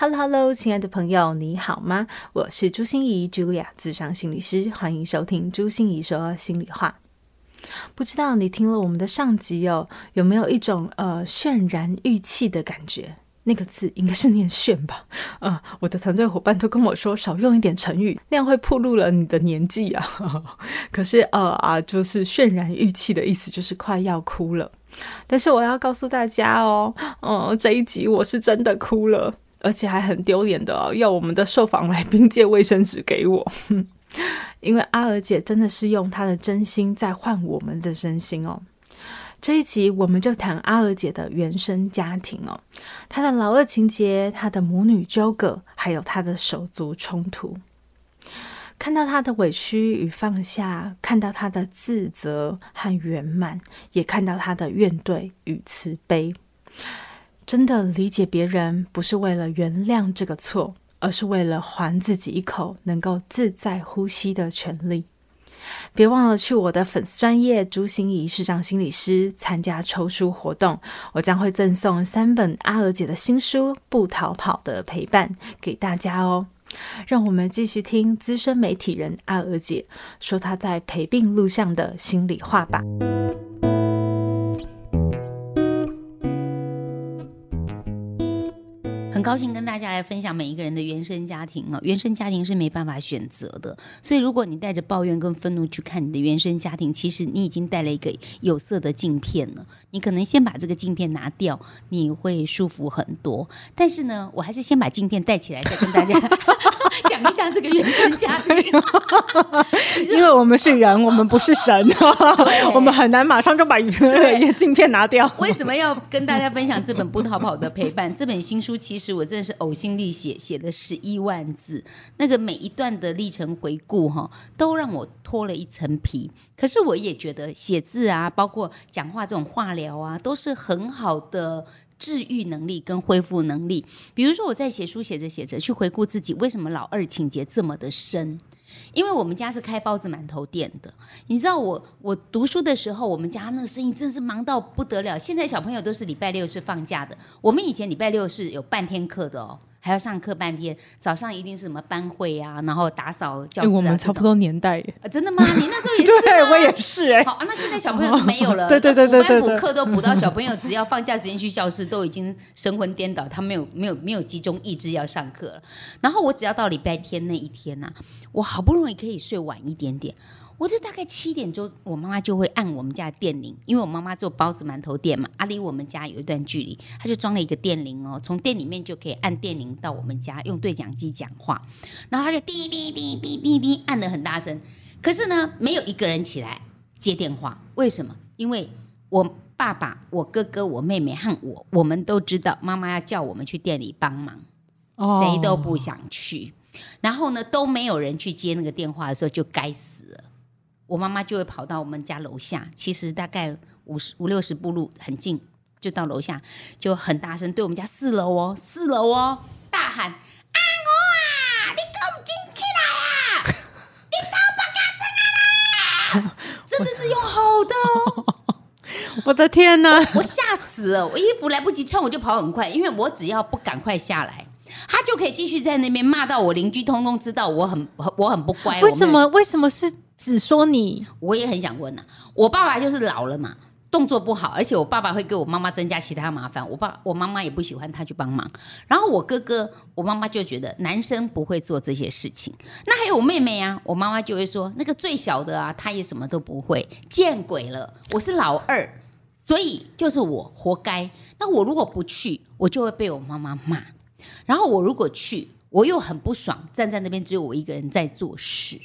Hello，Hello，亲爱的朋友，你好吗？我是朱心仪，Julia，咨商心理师，欢迎收听朱心仪说心里话。不知道你听了我们的上集哦，有没有一种呃渲然欲泣的感觉？那个字应该是念炫吧？呃，我的团队伙伴都跟我说少用一点成语，那样会暴露了你的年纪啊。可是呃啊，就是渲然欲泣的意思，就是快要哭了。但是我要告诉大家哦，哦、呃，这一集我是真的哭了。而且还很丢脸的哦，要我们的受访来宾借卫生纸给我，因为阿娥姐真的是用她的真心在换我们的真心哦。这一集我们就谈阿娥姐的原生家庭哦，她的老二情节，她的母女纠葛，还有她的手足冲突。看到她的委屈与放下，看到她的自责和圆满，也看到她的怨怼与慈悲。真的理解别人，不是为了原谅这个错，而是为了还自己一口能够自在呼吸的权利。别忘了去我的粉丝专业朱芯仪视障心理师参加抽书活动，我将会赠送三本阿娥姐的新书《不逃跑的陪伴》给大家哦。让我们继续听资深媒体人阿娥姐说她在陪病路上的心里话吧。很高兴跟大家来分享每一个人的原生家庭啊，原生家庭是没办法选择的，所以如果你带着抱怨跟愤怒去看你的原生家庭，其实你已经带了一个有色的镜片了。你可能先把这个镜片拿掉，你会舒服很多。但是呢，我还是先把镜片戴起来，再跟大家 讲一下这个原生家庭，因为我们是人，我们不是神，我们很难马上就把镜片拿掉。为什么要跟大家分享这本《不逃跑的陪伴》这本新书？其实。我真的是呕心沥血，写了十一万字，那个每一段的历程回顾哈，都让我脱了一层皮。可是我也觉得写字啊，包括讲话这种化疗啊，都是很好的治愈能力跟恢复能力。比如说我在写书写着写着，去回顾自己为什么老二情节这么的深。因为我们家是开包子馒头店的，你知道我我读书的时候，我们家那个生意真是忙到不得了。现在小朋友都是礼拜六是放假的，我们以前礼拜六是有半天课的哦。还要上课半天，早上一定是什么班会啊，然后打扫教室啊。欸、我们差不多年代耶、啊，真的吗？你那时候也是？对，我也是哎。好啊，那现在小朋友都没有了。对对对对对，补班补课都补到小朋友只要放假时间去教室，都已经神魂颠倒，他没有没有没有集中意志要上课了。然后我只要到礼拜天那一天呐、啊，我好不容易可以睡晚一点点。我就大概七点钟，我妈妈就会按我们家的电铃，因为我妈妈做包子馒头店嘛，啊离我们家有一段距离，她就装了一个电铃哦，从店里面就可以按电铃到我们家，用对讲机讲话，然后她就滴滴滴滴滴滴按的很大声，可是呢，没有一个人起来接电话，为什么？因为我爸爸、我哥哥、我妹妹和我，我们都知道妈妈要叫我们去店里帮忙，谁都不想去，然后呢，都没有人去接那个电话的时候，就该死了。我妈妈就会跑到我们家楼下，其实大概五十五六十步路很近，就到楼下，就很大声对我们家四楼哦，四楼哦，大喊：“阿我啊，你赶紧起来啊！你逃不开出来啦！” 真的是用吼的哦！我的天哪，我吓死了！我衣服来不及穿，我就跑很快，因为我只要不赶快下来，他就可以继续在那边骂到我邻居通通知道我很我很不乖。为什么？为什么是？只说你，我也很想问呐、啊。我爸爸就是老了嘛，动作不好，而且我爸爸会给我妈妈增加其他麻烦。我爸我妈妈也不喜欢他去帮忙。然后我哥哥，我妈妈就觉得男生不会做这些事情。那还有我妹妹啊，我妈妈就会说那个最小的啊，他也什么都不会，见鬼了！我是老二，所以就是我活该。那我如果不去，我就会被我妈妈骂。然后我如果去，我又很不爽，站在那边只有我一个人在做事。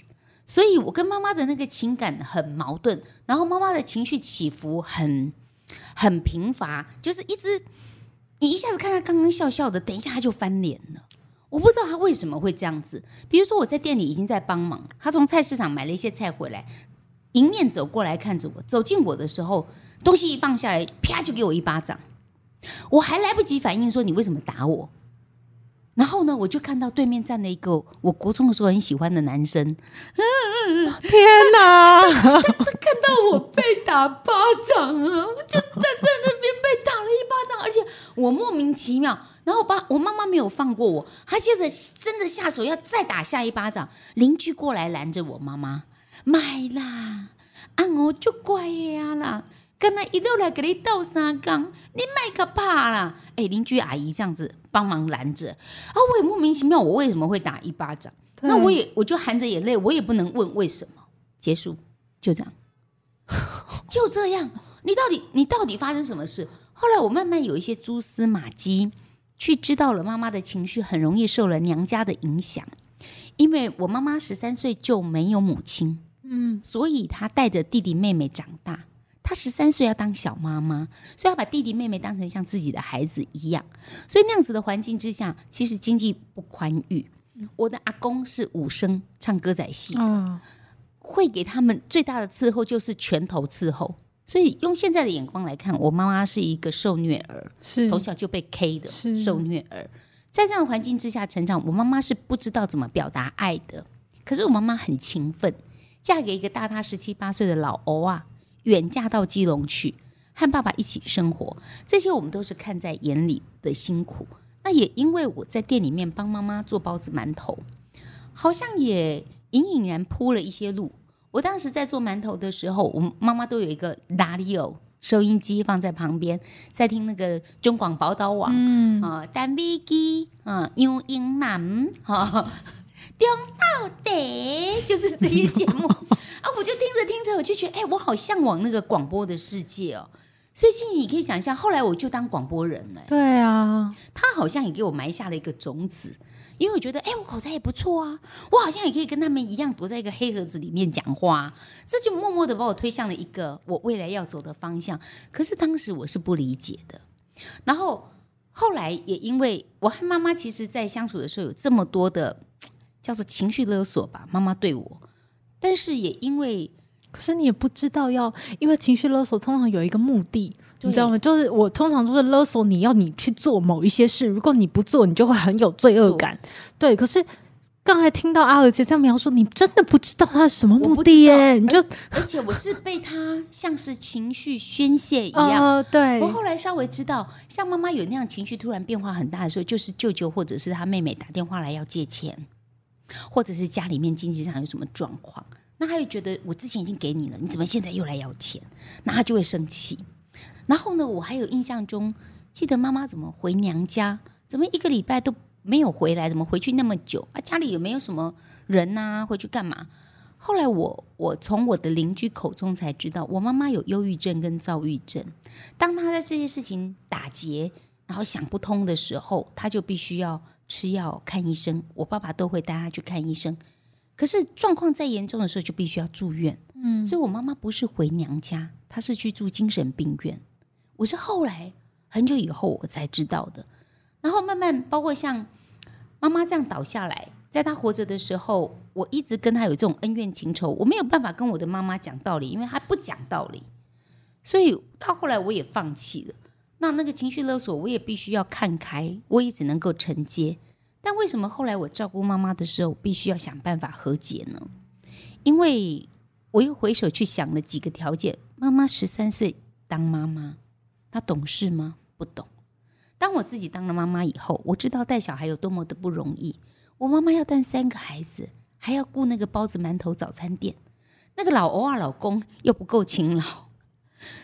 所以，我跟妈妈的那个情感很矛盾，然后妈妈的情绪起伏很很频繁，就是一直你一下子看她刚刚笑笑的，等一下她就翻脸了。我不知道他为什么会这样子。比如说我在店里已经在帮忙，他从菜市场买了一些菜回来，迎面走过来看着我，走近我的时候，东西一放下来，啪就给我一巴掌，我还来不及反应说你为什么打我。然后呢，我就看到对面站了一个我国中的时候很喜欢的男生。天哪！他看到我被打巴掌啊，我就站在那边被打了一巴掌，而且我莫名其妙。然后我爸我妈妈没有放过我，他接着真的下手要再打下一巴掌。邻居过来拦着我妈妈，买啦，按我就乖呀啦。刚才一路来给你斗三缸，你卖个怕啦！哎，邻居阿姨这样子帮忙拦着，啊，我也莫名其妙，我为什么会打一巴掌？那我也我就含着眼泪，我也不能问为什么。结束，就这样，就这样。你到底你到底发生什么事？后来我慢慢有一些蛛丝马迹，去知道了妈妈的情绪很容易受了娘家的影响，因为我妈妈十三岁就没有母亲，嗯，所以她带着弟弟妹妹长大。他十三岁要当小妈妈，所以要把弟弟妹妹当成像自己的孩子一样。所以那样子的环境之下，其实经济不宽裕。我的阿公是武生，唱歌仔戏的，会给他们最大的伺候就是拳头伺候。所以用现在的眼光来看，我妈妈是一个受虐儿，是从小就被 K 的受虐儿。在这样的环境之下成长，我妈妈是不知道怎么表达爱的。可是我妈妈很勤奋，嫁给一个大她十七八岁的老欧啊。远嫁到基隆去，和爸爸一起生活，这些我们都是看在眼里的辛苦。那也因为我在店里面帮妈妈做包子馒头，好像也隐隐然铺了一些路。我当时在做馒头的时候，我妈妈都有一个 radio 收音机放在旁边，在听那个中广宝岛网，嗯啊，单飞机啊，英英南哈。中到底就是这些节目 啊，我就听着听着，我就觉得，哎、欸，我好向往那个广播的世界哦。所以，你可以想象，后来我就当广播人了。对啊，他好像也给我埋下了一个种子，因为我觉得，哎、欸，我口才也不错啊，我好像也可以跟他们一样，躲在一个黑盒子里面讲话，这就默默的把我推向了一个我未来要走的方向。可是当时我是不理解的，然后后来也因为我和妈妈其实在相处的时候有这么多的。叫做情绪勒索吧，妈妈对我，但是也因为，可是你也不知道要，因为情绪勒索通常有一个目的，你知道吗？就是我通常都是勒索你要你去做某一些事，如果你不做，你就会很有罪恶感。对，可是刚才听到阿尔姐这样描述，你真的不知道他是什么目的耶？你就而，而且我是被他像是情绪宣泄一样，呃、对。我后来稍微知道，像妈妈有那样情绪突然变化很大的时候，就是舅舅或者是他妹妹打电话来要借钱。或者是家里面经济上有什么状况，那他又觉得我之前已经给你了，你怎么现在又来要钱？那他就会生气。然后呢，我还有印象中记得妈妈怎么回娘家，怎么一个礼拜都没有回来，怎么回去那么久啊？家里有没有什么人啊？回去干嘛？后来我我从我的邻居口中才知道，我妈妈有忧郁症跟躁郁症。当她在这些事情打结，然后想不通的时候，她就必须要。吃药看医生，我爸爸都会带他去看医生。可是状况再严重的时候，就必须要住院。嗯，所以我妈妈不是回娘家，她是去住精神病院。我是后来很久以后我才知道的。然后慢慢，包括像妈妈这样倒下来，在她活着的时候，我一直跟她有这种恩怨情仇，我没有办法跟我的妈妈讲道理，因为她不讲道理。所以到后来我也放弃了。那那个情绪勒索，我也必须要看开，我也只能够承接。但为什么后来我照顾妈妈的时候，必须要想办法和解呢？因为我又回首去想了几个条件。妈妈十三岁当妈妈，她懂事吗？不懂。当我自己当了妈妈以后，我知道带小孩有多么的不容易。我妈妈要带三个孩子，还要顾那个包子馒头早餐店，那个老欧啊老公又不够勤劳。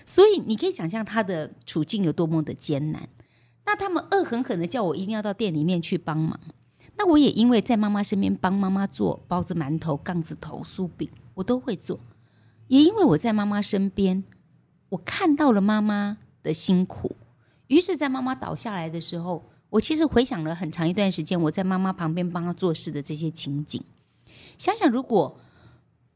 所以你可以想象他的处境有多么的艰难。那他们恶狠狠的叫我一定要到店里面去帮忙。那我也因为在妈妈身边帮妈妈做包子、馒头、杠子头、酥饼，我都会做。也因为我在妈妈身边，我看到了妈妈的辛苦。于是，在妈妈倒下来的时候，我其实回想了很长一段时间我在妈妈旁边帮她做事的这些情景。想想如果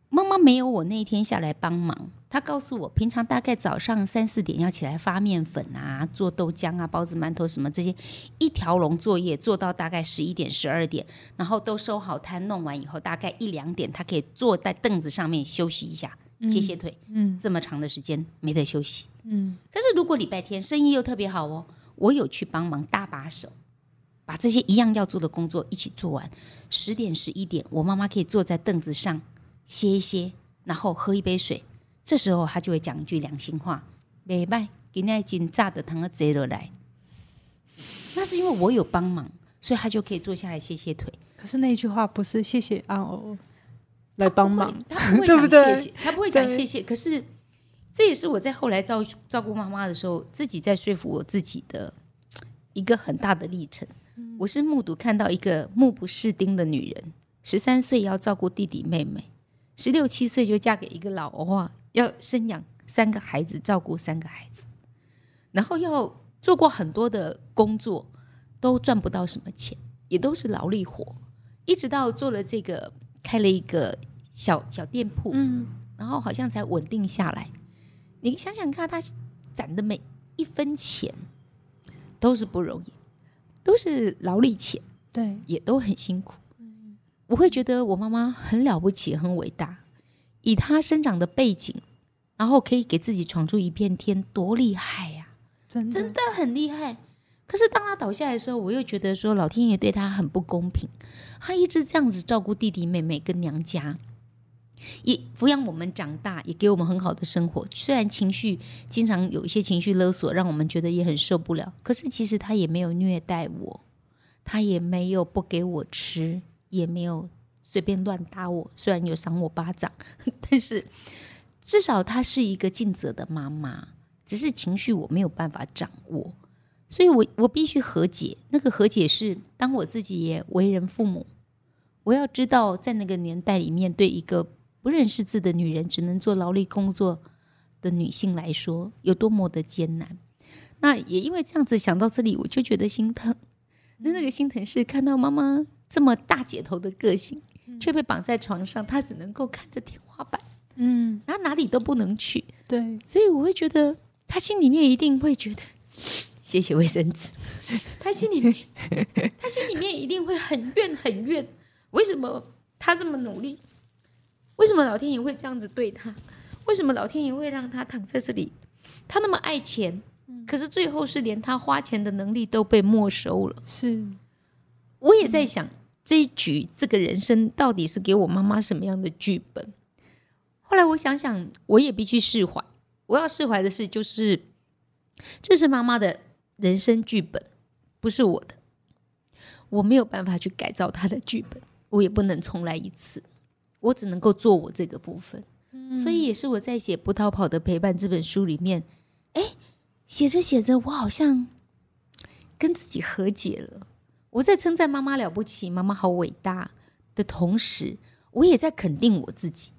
妈妈没有我那一天下来帮忙。他告诉我，平常大概早上三四点要起来发面粉啊，做豆浆啊，包子、馒头什么这些，一条龙作业做到大概十一点、十二点，然后都收好摊，弄完以后大概一两点，他可以坐在凳子上面休息一下，歇歇腿。嗯，这么长的时间没得休息。嗯，可是如果礼拜天生意又特别好哦，我有去帮忙搭把手，把这些一样要做的工作一起做完，十点、十一点，我妈妈可以坐在凳子上歇一歇，然后喝一杯水。这时候他就会讲一句良心话：“礼拜今天紧炸的糖要摘了来。”那是因为我有帮忙，所以他就可以坐下来歇歇腿。可是那句话不是谢谢阿欧来帮忙，他不会讲 谢谢，他不会讲谢谢。可是这也是我在后来照照顾妈妈的时候，自己在说服我自己的一个很大的历程。我是目睹看到一个目不识丁的女人，十三岁要照顾弟弟妹妹，十六七岁就嫁给一个老欧。要生养三个孩子，照顾三个孩子，然后要做过很多的工作，都赚不到什么钱，也都是劳力活，一直到做了这个，开了一个小小店铺，嗯，然后好像才稳定下来。你想想看，他攒的每一分钱都是不容易，都是劳力钱，对，也都很辛苦。我会觉得我妈妈很了不起，很伟大。以他生长的背景，然后可以给自己闯出一片天，多厉害呀！真的，真的很厉害。可是当他倒下来的时候，我又觉得说老天爷对他很不公平。他一直这样子照顾弟弟妹妹跟娘家，也抚养我们长大，也给我们很好的生活。虽然情绪经常有一些情绪勒索，让我们觉得也很受不了。可是其实他也没有虐待我，他也没有不给我吃，也没有。随便乱打我，虽然有赏我巴掌，但是至少她是一个尽责的妈妈。只是情绪我没有办法掌握，所以我我必须和解。那个和解是，当我自己也为人父母，我要知道，在那个年代里面，对一个不认识字的女人，只能做劳力工作的女性来说，有多么的艰难。那也因为这样子想到这里，我就觉得心疼。那那个心疼是看到妈妈这么大姐头的个性。却被绑在床上，他只能够看着天花板，嗯，他哪里都不能去，对，所以我会觉得他心里面一定会觉得，谢谢卫生纸，他心里面，他心里面一定会很怨很怨，为什么他这么努力？为什么老天爷会这样子对他？为什么老天爷会让他躺在这里？他那么爱钱，可是最后是连他花钱的能力都被没收了。是，我也在想。这一局，这个人生到底是给我妈妈什么样的剧本？后来我想想，我也必须释怀。我要释怀的是，就是这是妈妈的人生剧本，不是我的。我没有办法去改造她的剧本，我也不能重来一次。我只能够做我这个部分。嗯。所以也是我在写《不逃跑的陪伴》这本书里面，哎，写着写着，我好像跟自己和解了。我在称赞妈妈了不起，妈妈好伟大的同时，我也在肯定我自己，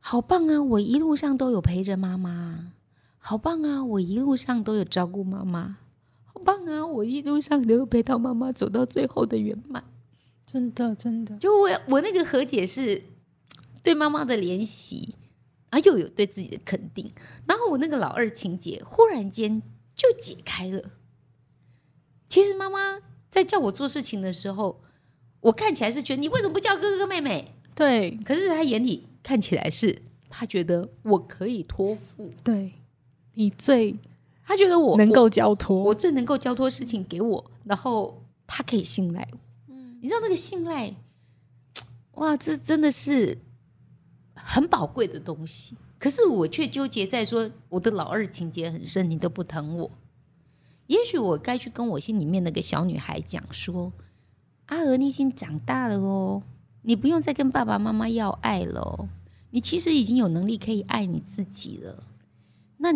好棒啊！我一路上都有陪着妈妈，好棒啊！我一路上都有照顾妈妈，好棒啊！我一路上都有陪到妈妈走到最后的圆满，真的真的。就我我那个和解是对妈妈的怜惜，啊，又有对自己的肯定，然后我那个老二情节忽然间就解开了。其实妈妈。在叫我做事情的时候，我看起来是觉得你为什么不叫哥哥妹妹？对，可是他眼里看起来是他觉得我可以托付，对，你最他觉得我能够交托，我最能够交托事情给我，然后他可以信赖我。嗯，你知道那个信赖，哇，这真的是很宝贵的东西。可是我却纠结在说我的老二情节很深，你都不疼我。也许我该去跟我心里面那个小女孩讲说：“阿娥，你已经长大了哦，你不用再跟爸爸妈妈要爱了，你其实已经有能力可以爱你自己了。那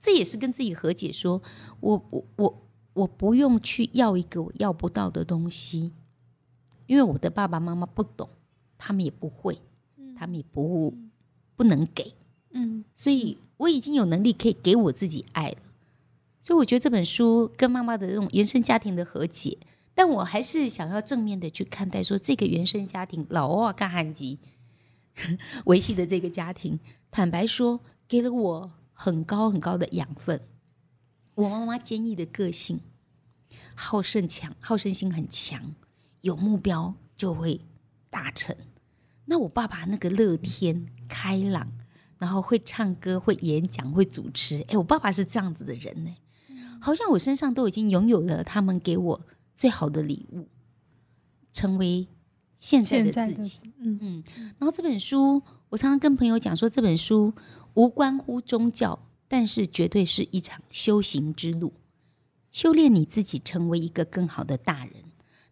这也是跟自己和解说，说我我我我不用去要一个我要不到的东西，因为我的爸爸妈妈不懂，他们也不会，他们也不不能给，嗯，所以我已经有能力可以给我自己爱了。”所以我觉得这本书跟妈妈的这种原生家庭的和解，但我还是想要正面的去看待，说这个原生家庭老哇干汉吉 维系的这个家庭，坦白说，给了我很高很高的养分。我妈妈坚毅的个性，好胜强，好胜心很强，有目标就会达成。那我爸爸那个乐天开朗，然后会唱歌、会演讲、会主持。哎，我爸爸是这样子的人呢，好像我身上都已经拥有了他们给我最好的礼物，成为现在的自己。嗯嗯。然后这本书，我常常跟朋友讲说，这本书无关乎宗教，但是绝对是一场修行之路，修炼你自己，成为一个更好的大人。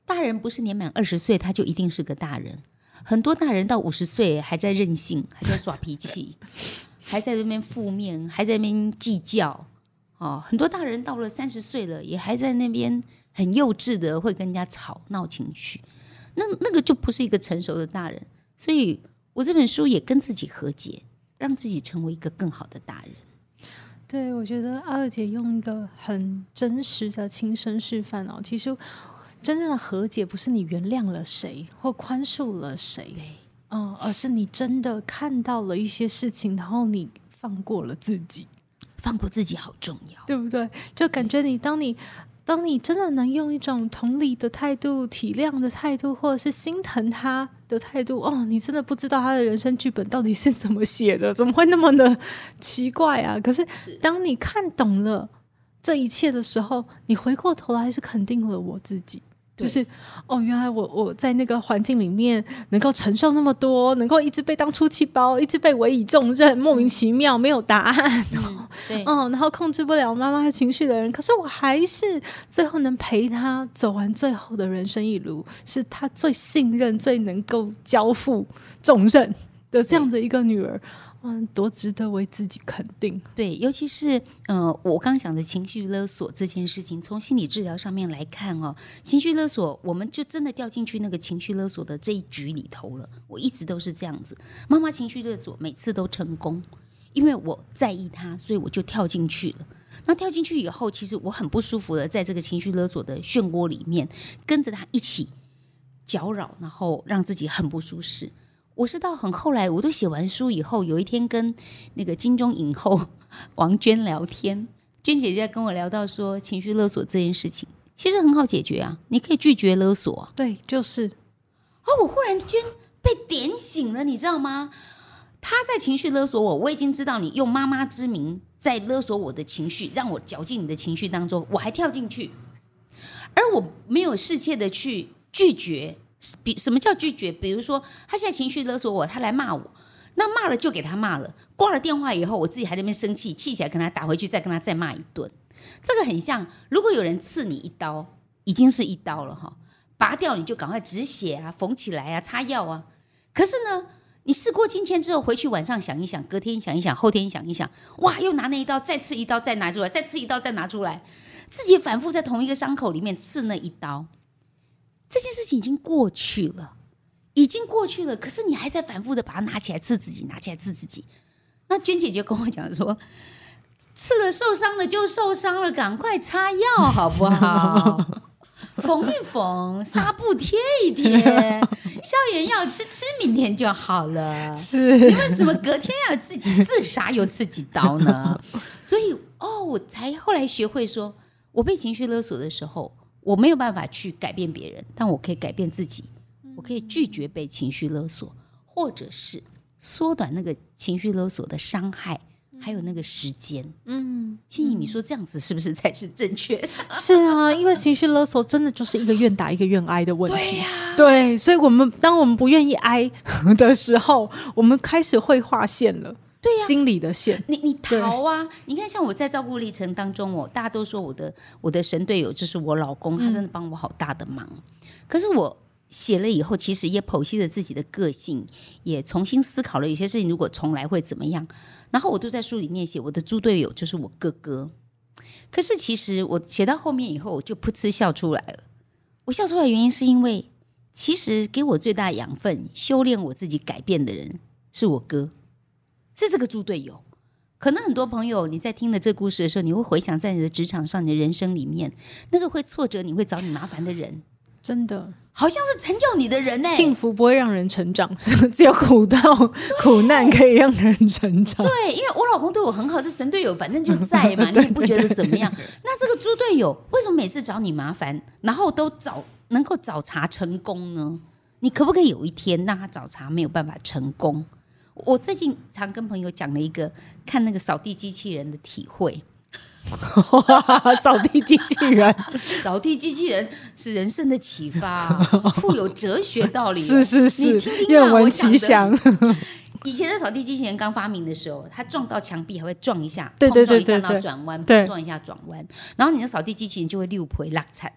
大人不是年满二十岁他就一定是个大人。很多大人到五十岁还在任性，还在耍脾气，还在那边负面，还在那边计较。哦，很多大人到了三十岁了，也还在那边很幼稚的会跟人家吵闹情绪。那那个就不是一个成熟的大人。所以我这本书也跟自己和解，让自己成为一个更好的大人。对，我觉得阿二姐用一个很真实的亲身示范哦，其实。真正的和解不是你原谅了谁或宽恕了谁，嗯，而是你真的看到了一些事情，然后你放过了自己，放过自己好重要，对不对？就感觉你当你当你真的能用一种同理的态度、体谅的态度，或者是心疼他的态度，哦，你真的不知道他的人生剧本到底是怎么写的，怎么会那么的奇怪啊？可是当你看懂了。这一切的时候，你回过头来是肯定了我自己，就是哦，原来我我在那个环境里面能够承受那么多，能够一直被当出气包，一直被委以重任，莫名其妙没有答案，嗯，对，嗯，然后控制不了妈妈的情绪的人，可是我还是最后能陪他走完最后的人生一路，是他最信任、最能够交付重任的这样的一个女儿。多值得为自己肯定。对，尤其是呃，我刚讲的情绪勒索这件事情，从心理治疗上面来看哦，情绪勒索，我们就真的掉进去那个情绪勒索的这一局里头了。我一直都是这样子，妈妈情绪勒索每次都成功，因为我在意她，所以我就跳进去了。那跳进去以后，其实我很不舒服的，在这个情绪勒索的漩涡里面，跟着她一起搅扰，然后让自己很不舒适。我是到很后来，我都写完书以后，有一天跟那个金钟影后 王娟聊天，娟姐姐跟我聊到说，情绪勒索这件事情其实很好解决啊，你可以拒绝勒索。对，就是。哦，我忽然间被点醒了，你知道吗？他在情绪勒索我，我已经知道你用妈妈之名在勒索我的情绪，让我绞进你的情绪当中，我还跳进去，而我没有适切的去拒绝。比什么叫拒绝？比如说，他现在情绪勒索我，他来骂我，那骂了就给他骂了。挂了电话以后，我自己还在那边生气，气起来跟他打回去，再跟他再骂一顿。这个很像，如果有人刺你一刀，已经是一刀了哈，拔掉你就赶快止血啊，缝起来啊，擦药啊。可是呢，你事过境迁之后，回去晚上想一想，隔天想一想，后天想一想，哇，又拿那一刀再刺一刀，再拿出来，再刺一刀，再拿出来，自己反复在同一个伤口里面刺那一刀。这件事情已经过去了，已经过去了。可是你还在反复的把它拿起来刺自己，拿起来刺自己。那娟姐就跟我讲说，刺了受伤了就受伤了，赶快擦药好不好？缝一缝，纱布贴一贴，消炎药吃吃，明天就好了。是，你为什么隔天要自己自杀又刺几刀呢？所以哦，我才后来学会说，我被情绪勒索的时候。我没有办法去改变别人，但我可以改变自己。我可以拒绝被情绪勒索，或者是缩短那个情绪勒索的伤害，还有那个时间。嗯，欣怡，你说这样子是不是才是正确？是啊，因为情绪勒索真的就是一个愿打一个愿挨的问题。对呀，对，所以我们当我们不愿意挨的时候，我们开始会划线了。对呀、啊，心里的线，你你逃啊！你看，像我在照顾历程当中，我大家都说我的我的神队友就是我老公，他真的帮我好大的忙。嗯、可是我写了以后，其实也剖析了自己的个性，也重新思考了有些事情如果重来会怎么样。然后我都在书里面写，我的猪队友就是我哥哥。可是其实我写到后面以后，我就噗嗤笑出来了。我笑出来的原因是因为，其实给我最大养分、修炼我自己、改变的人是我哥。是这个猪队友，可能很多朋友你在听了这故事的时候，你会回想在你的职场上、你的人生里面，那个会挫折你会找你麻烦的人，真的。好像是成就你的人呢、欸，幸福不会让人成长，只有苦到苦难可以让人成长。对，因为我老公对我很好，这神队友，反正就在嘛，你也不觉得怎么样？那这个猪队友为什么每次找你麻烦，然后都找能够找茬成功呢？你可不可以有一天让他找茬没有办法成功？我最近常跟朋友讲了一个看那个扫地机器人的体会。扫地机器人，扫地机器人是人生的启发，富有哲学道理。是是是，你听听愿闻其详。以前的扫地机器人刚发明的时候，它撞到墙壁还会撞一下，对对对，碰撞一下，然后转弯，碰，撞一下转弯，然后你的扫地机器人就会六赔落惨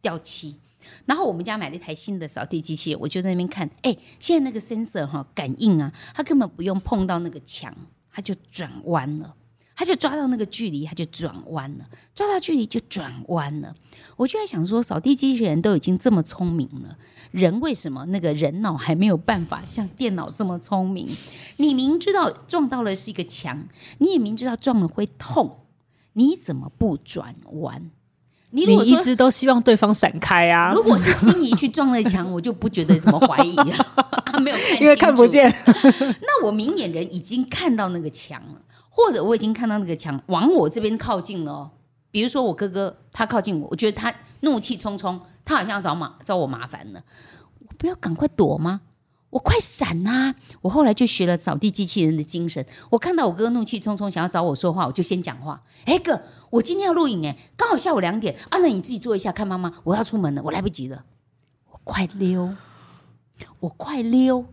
掉漆。然后我们家买了一台新的扫地机器人，我就在那边看，哎，现在那个 sensor 哈感应啊，它根本不用碰到那个墙，它就转弯了。他就抓到那个距离，他就转弯了；抓到距离就转弯了。我就在想说，扫地机器人都已经这么聪明了，人为什么那个人脑还没有办法像电脑这么聪明？你明知道撞到了是一个墙，你也明知道撞了会痛，你怎么不转弯？你如果你一直都希望对方闪开啊！如果是心仪去撞了墙，我就不觉得什么怀疑了。啊，没有看，因为看不见。那我明眼人已经看到那个墙了。或者我已经看到那个墙往我这边靠近了，比如说我哥哥他靠近我，我觉得他怒气冲冲，他好像要找麻找我麻烦了，我不要赶快躲吗？我快闪啊！我后来就学了扫地机器人的精神，我看到我哥哥怒气冲冲想要找我说话，我就先讲话。哎哥，我今天要录影哎，刚好下午两点啊，那你自己坐一下看妈妈，我要出门了，我来不及了，我快溜，我快溜。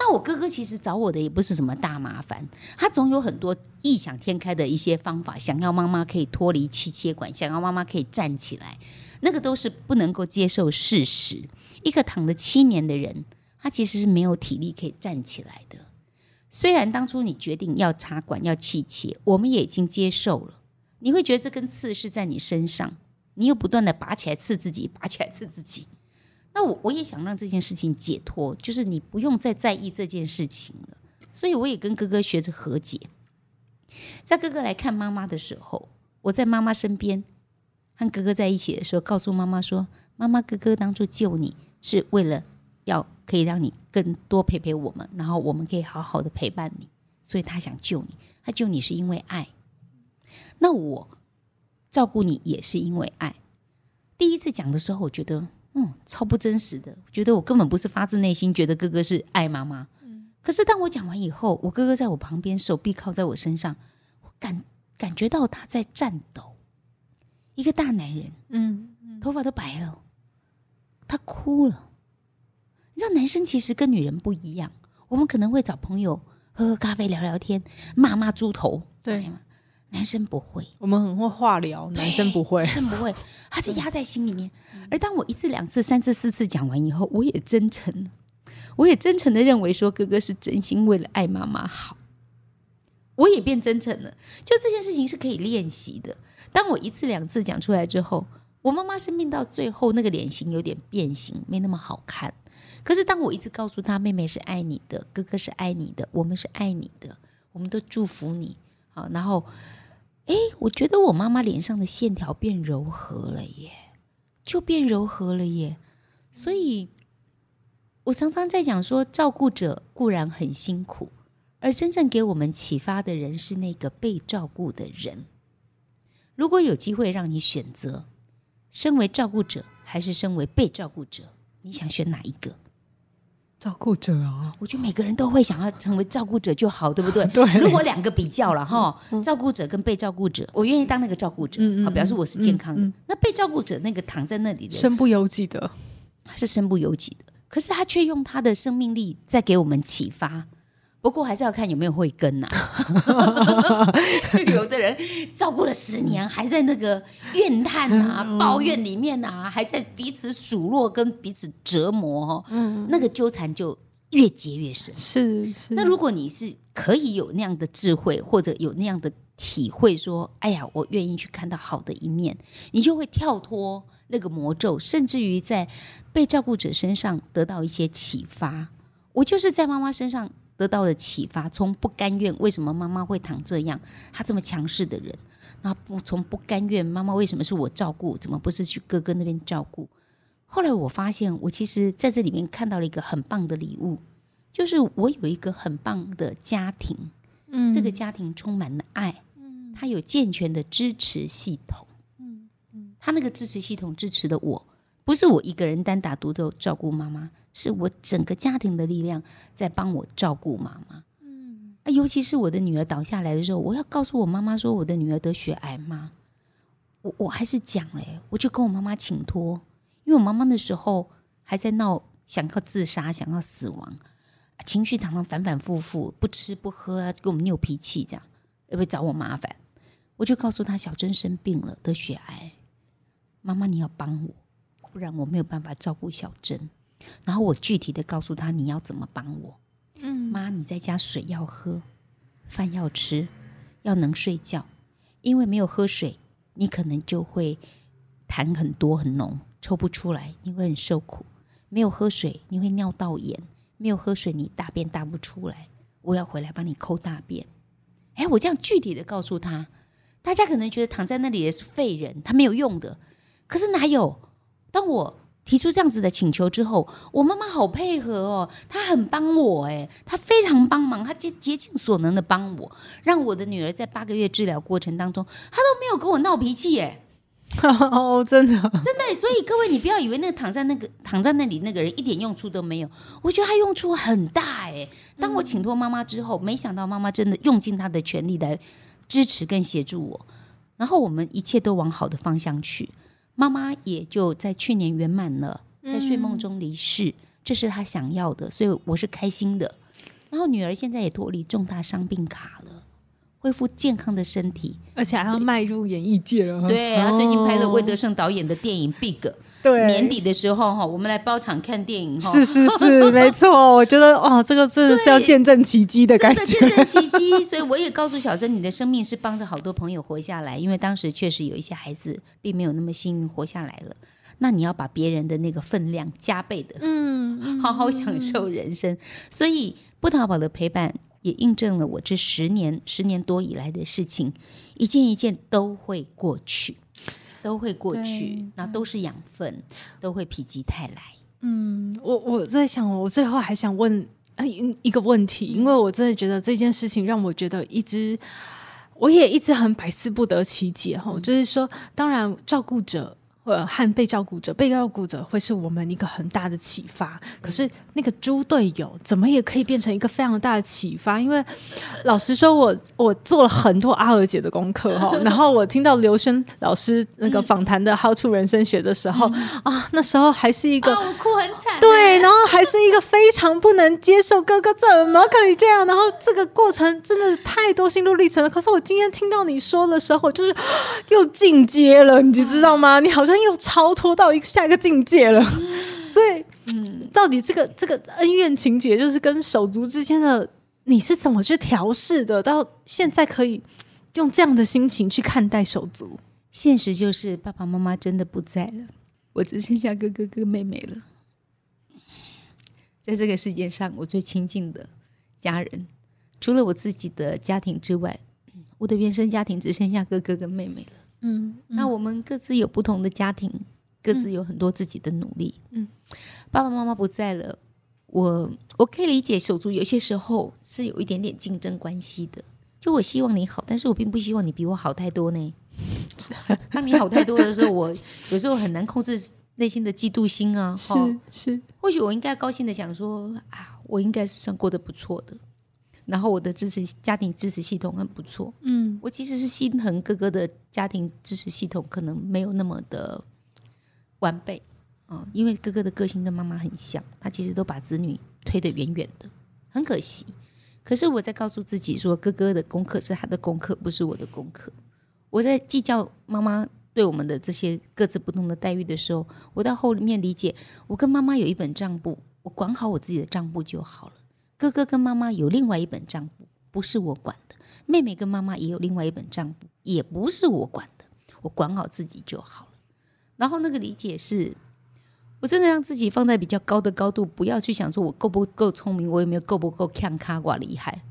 那我哥哥其实找我的也不是什么大麻烦，他总有很多异想天开的一些方法，想要妈妈可以脱离气切管，想要妈妈可以站起来，那个都是不能够接受事实。一个躺了七年的人，他其实是没有体力可以站起来的。虽然当初你决定要插管要气切，我们也已经接受了。你会觉得这根刺是在你身上，你又不断的拔起来刺自己，拔起来刺自己。那我我也想让这件事情解脱，就是你不用再在意这件事情了。所以我也跟哥哥学着和解。在哥哥来看妈妈的时候，我在妈妈身边和哥哥在一起的时候，告诉妈妈说：“妈妈，哥哥当初救你是为了要可以让你更多陪陪我们，然后我们可以好好的陪伴你，所以他想救你。他救你是因为爱。那我照顾你也是因为爱。第一次讲的时候，我觉得。”嗯，超不真实的。我觉得我根本不是发自内心觉得哥哥是爱妈妈。嗯，可是当我讲完以后，我哥哥在我旁边，手臂靠在我身上，我感感觉到他在颤抖。一个大男人，嗯，嗯，头发都白了，他哭了。你知道，男生其实跟女人不一样，我们可能会找朋友喝喝咖啡、聊聊天、骂骂猪头，对吗？男生不会，我们很会话聊，男生不会，男生不会，他是 压在心里面。而当我一次、两次、三次、四次讲完以后，我也真诚，我也真诚的认为说哥哥是真心为了爱妈妈好，我也变真诚了。就这件事情是可以练习的。当我一次、两次讲出来之后，我妈妈生病到最后，那个脸型有点变形，没那么好看。可是当我一直告诉他，妹妹是爱你的，哥哥是爱你的，我们是爱你的，我们都祝福你。好，然后。哎，我觉得我妈妈脸上的线条变柔和了耶，就变柔和了耶。所以，我常常在讲说，照顾者固然很辛苦，而真正给我们启发的人是那个被照顾的人。如果有机会让你选择，身为照顾者还是身为被照顾者，你想选哪一个？照顾者啊，我觉得每个人都会想要成为照顾者就好，对不对？对。如果两个比较了哈，照顾者跟被照顾者，我愿意当那个照顾者，好，表示我是健康的。那被照顾者那个躺在那里的，身不由己的，是身不由己的。可是他却用他的生命力在给我们启发。不过还是要看有没有慧根呐。有的人照顾了十年，还在那个怨叹啊、抱怨里面啊，还在彼此数落跟彼此折磨哦。嗯，那个纠缠就越结越深。是是。那如果你是可以有那样的智慧，或者有那样的体会，说：“哎呀，我愿意去看到好的一面”，你就会跳脱那个魔咒，甚至于在被照顾者身上得到一些启发。我就是在妈妈身上。得到了启发，从不甘愿为什么妈妈会躺这样，她这么强势的人，那不从不甘愿妈妈为什么是我照顾，怎么不是去哥哥那边照顾？后来我发现，我其实在这里面看到了一个很棒的礼物，就是我有一个很棒的家庭，嗯，这个家庭充满了爱，嗯，它有健全的支持系统，嗯嗯，它那个支持系统支持的我，不是我一个人单打独斗照顾妈妈，是我整个家庭的力量在帮我照顾妈妈，嗯，啊，尤其是我的女儿倒下来的时候，我要告诉我妈妈说我的女儿得血癌吗？我我还是讲嘞，我就跟我妈妈请托，因为我妈妈那时候还在闹，想要自杀，想要死亡，情绪常常反反复复，不吃不喝啊，跟我们拗脾气，这样会不会找我麻烦？我就告诉她，小珍生病了，得血癌，妈妈你要帮我，不然我没有办法照顾小珍。然后我具体的告诉他你要怎么帮我。嗯，妈，你在家水要喝，饭要吃，要能睡觉，因为没有喝水。你可能就会痰很多很浓，抽不出来，你会很受苦。没有喝水，你会尿道炎；没有喝水，你大便大不出来。我要回来帮你抠大便。哎，我这样具体的告诉他，大家可能觉得躺在那里也是废人，他没有用的。可是哪有？当我提出这样子的请求之后，我妈妈好配合哦，她很帮我，哎，她非常帮忙，她竭竭尽所能的帮我，让我的女儿在八个月治疗过程当中，她都没有跟我闹脾气，耶，哦，真的，真的，所以各位，你不要以为那个躺在那个躺在那里那个人一点用处都没有，我觉得他用处很大，哎，当我请托妈妈之后，没想到妈妈真的用尽她的全力来支持跟协助我，然后我们一切都往好的方向去。妈妈也就在去年圆满了，在睡梦中离世，嗯，这是她想要的，所以我是开心的。然后女儿现在也脱离重大伤病卡了，恢复健康的身体，而且还要迈入演艺界了。对，她最近拍了魏德圣导演的电影《Big》。对，年底的时候哈，我们来包场看电影哈。是是是，没错。我觉得哇，这个真的是要见证奇迹的感觉。见证奇迹，所以我也告诉小珍，你的生命是帮着好多朋友活下来，因为当时确实有一些孩子并没有那么幸运活下来了。那你要把别人的那个分量加倍的，嗯，好好享受人生。所以不淘宝的陪伴也印证了我这十年十年多以来的事情，一件一件都会过去。都会过去，那都是养分，都会否极泰来。嗯，我我在想，我最后还想问一一个问题，因为我真的觉得这件事情让我觉得一直，我也一直很百思不得其解哈、嗯。就是说，当然照顾者。呃，和被照顾者，被照顾者会是我们一个很大的启发。可是那个猪队友怎么也可以变成一个非常大的启发？因为老实说我，我我做了很多阿娥姐的功课哈。然后我听到刘轩老师那个访谈的《How to 人生学》的时候、嗯、啊，那时候还是一个、哦、我哭很惨，对，然后还是一个非常不能接受哥哥怎么可以这样。然后这个过程真的太多心路历程了。可是我今天听到你说的时候，就是 又进阶了，你知道吗？你好像。又超脱到一个下一个境界了，所以，嗯，到底这个这个恩怨情节，就是跟手足之间的，你是怎么去调试的？到现在可以用这样的心情去看待手足。现实就是爸爸妈妈真的不在了，我只剩下哥哥跟妹妹了。在这个世界上，我最亲近的家人，除了我自己的家庭之外，我的原生家庭只剩下哥哥跟妹妹了。嗯，嗯，那我们各自有不同的家庭，各自有很多自己的努力。嗯，爸爸妈妈不在了，我我可以理解手足有些时候是有一点点竞争关系的。就我希望你好，但是我并不希望你比我好太多呢。当你好太多的时候，我有时候很难控制内心的嫉妒心啊。是是，或许我应该高兴的想说啊，我应该是算过得不错的。然后我的支持家庭支持系统很不错，嗯，我其实是心疼哥哥的家庭支持系统可能没有那么的完备，嗯，因为哥哥的个性跟妈妈很像，他其实都把子女推得远远的，很可惜。可是我在告诉自己说，哥哥的功课是他的功课，不是我的功课。我在计较妈妈对我们的这些各自不同的待遇的时候，我到后面理解，我跟妈妈有一本账簿，我管好我自己的账簿就好了。哥哥跟妈妈有另外一本账簿，不是我管的；妹妹跟妈妈也有另外一本账簿，也不是我管的。我管好自己就好了。然后那个理解是，我真的让自己放在比较高的高度，不要去想说我够不够聪明，我有没有够不够看卡瓜厉害。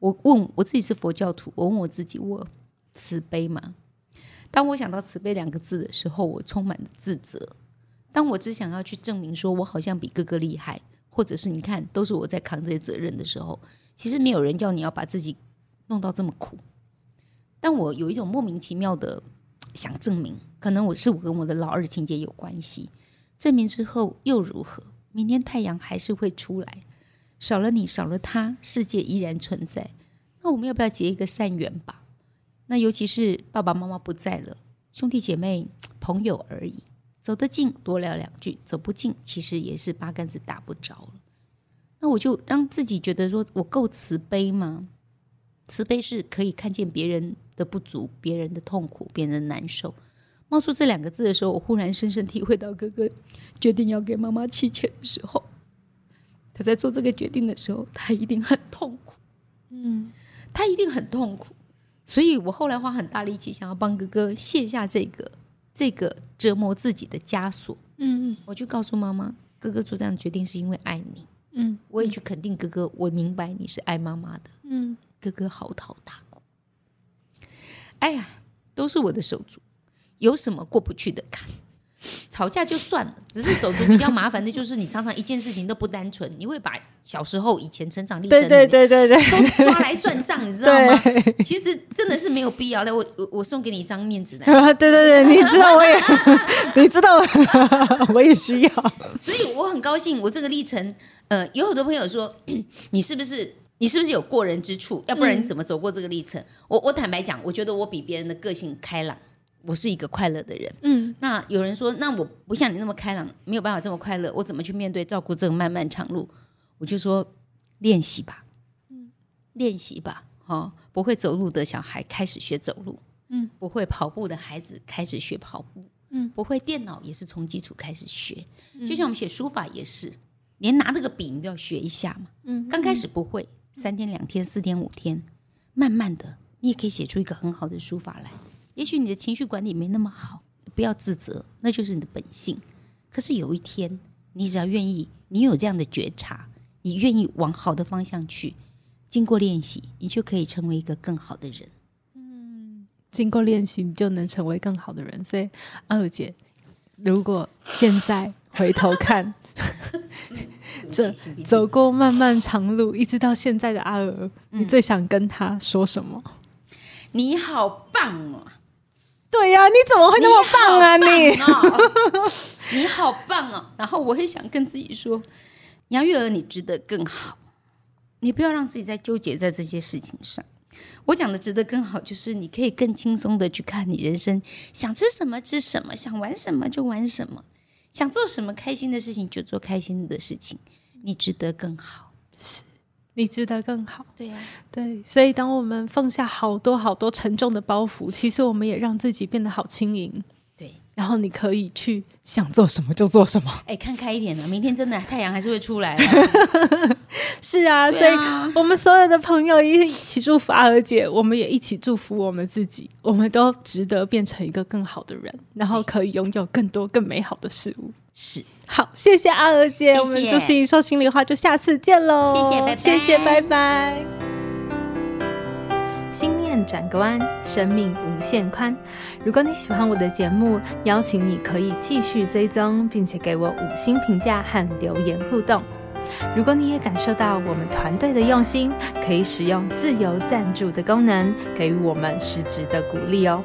我问我自己是佛教徒，我问我自己，我慈悲吗？当我想到慈悲两个字的时候，我充满了自责。当我只想要去证明说我好像比哥哥厉害，或者是你看都是我在扛这些责任的时候，其实没有人叫你要把自己弄到这么苦。但我有一种莫名其妙的想证明，可能我是我跟我的老二情节有关系。证明之后又如何？明天太阳还是会出来。少了你，少了他，世界依然存在。那我们要不要结一个善缘吧？那尤其是爸爸妈妈不在了，兄弟姐妹、朋友而已。走得近多聊两句，走不近其实也是八竿子打不着。那我就让自己觉得说我够慈悲吗？慈悲是可以看见别人的不足、别人的痛苦、别人的难受。冒出这两个字的时候，我忽然深深体会到哥哥决定要给妈妈七千的时候，他在做这个决定的时候，他一定很痛苦。嗯，他一定很痛苦。所以我后来花很大力气，想要帮哥哥卸下这个这个折磨自己的枷锁。嗯嗯，我就告诉妈妈，哥哥做这样的决定是因为爱你。嗯，我也去肯定哥哥，我明白你是爱妈妈的。嗯，哥哥嚎啕大哭。哎呀，都是我的手足。有什么过不去的坎？吵架就算了，只是手足比较麻烦的，就是你常常一件事情都不单纯，你会把小时候以前成长历程对对对对对都抓来算账，你知道吗？其实真的是没有必要的。我我我送给你一张面纸来。对对对，你知道我也，你知道 我也需要。所以我很高兴，我这个历程，呃，有很多朋友说，你是不是你是不是有过人之处？要不然你怎么走过这个历程？嗯、我我坦白讲，我觉得我比别人的个性开朗。我是一个快乐的人，嗯，那有人说，那我不像你那么开朗，没有办法这么快乐，我怎么去面对照顾这个漫漫长路？我就说练习吧，嗯，练习吧，哦，不会走路的小孩开始学走路，嗯，不会跑步的孩子开始学跑步，嗯，不会电脑也是从基础开始学，就像我们写书法也是，连拿那个笔你都要学一下嘛，嗯，刚开始不会，三天两天四天五天，慢慢的你也可以写出一个很好的书法来。也许你的情绪管理没那么好，不要自责，那就是你的本性。可是有一天，你只要愿意，你有这样的觉察，你愿意往好的方向去，经过练习，你就可以成为一个更好的人。嗯，经过练习，你就能成为更好的人。所以，阿娥姐，如果现在回头看，这走过漫漫长路，一直到现在的阿娥，你最想跟她说什么？你好棒哦！对呀、啊，你怎么会那么棒啊？你，你好，你好棒哦！然后我会想跟自己说，杨月儿，你值得更好。你不要让自己再纠结在这些事情上。我讲的值得更好，就是你可以更轻松的去看你人生，想吃什么吃什么，想玩什么就玩什么，想做什么开心的事情就做开心的事情。你值得更好。是。你值得更好，对呀、啊，对，所以当我们放下好多好多沉重的包袱，其实我们也让自己变得好轻盈，对。然后你可以去想做什么就做什么，哎，看开一点呢，明天真的太阳还是会出来。是啊，啊，所以我们所有的朋友一起祝福阿娥姐，我们也一起祝福我们自己，我们都值得变成一个更好的人，然后可以拥有更多更美好的事物。是，好，谢谢阿娥姐，谢谢，我们就是一说心里话，就下次见喽，谢谢，拜拜，谢谢，拜拜。心念转个弯，生命无限宽。如果你喜欢我的节目，邀请你可以继续追踪，并且给我五星评价和留言互动。如果你也感受到我们团队的用心，可以使用自由赞助的功能，给予我们实质的鼓励哦。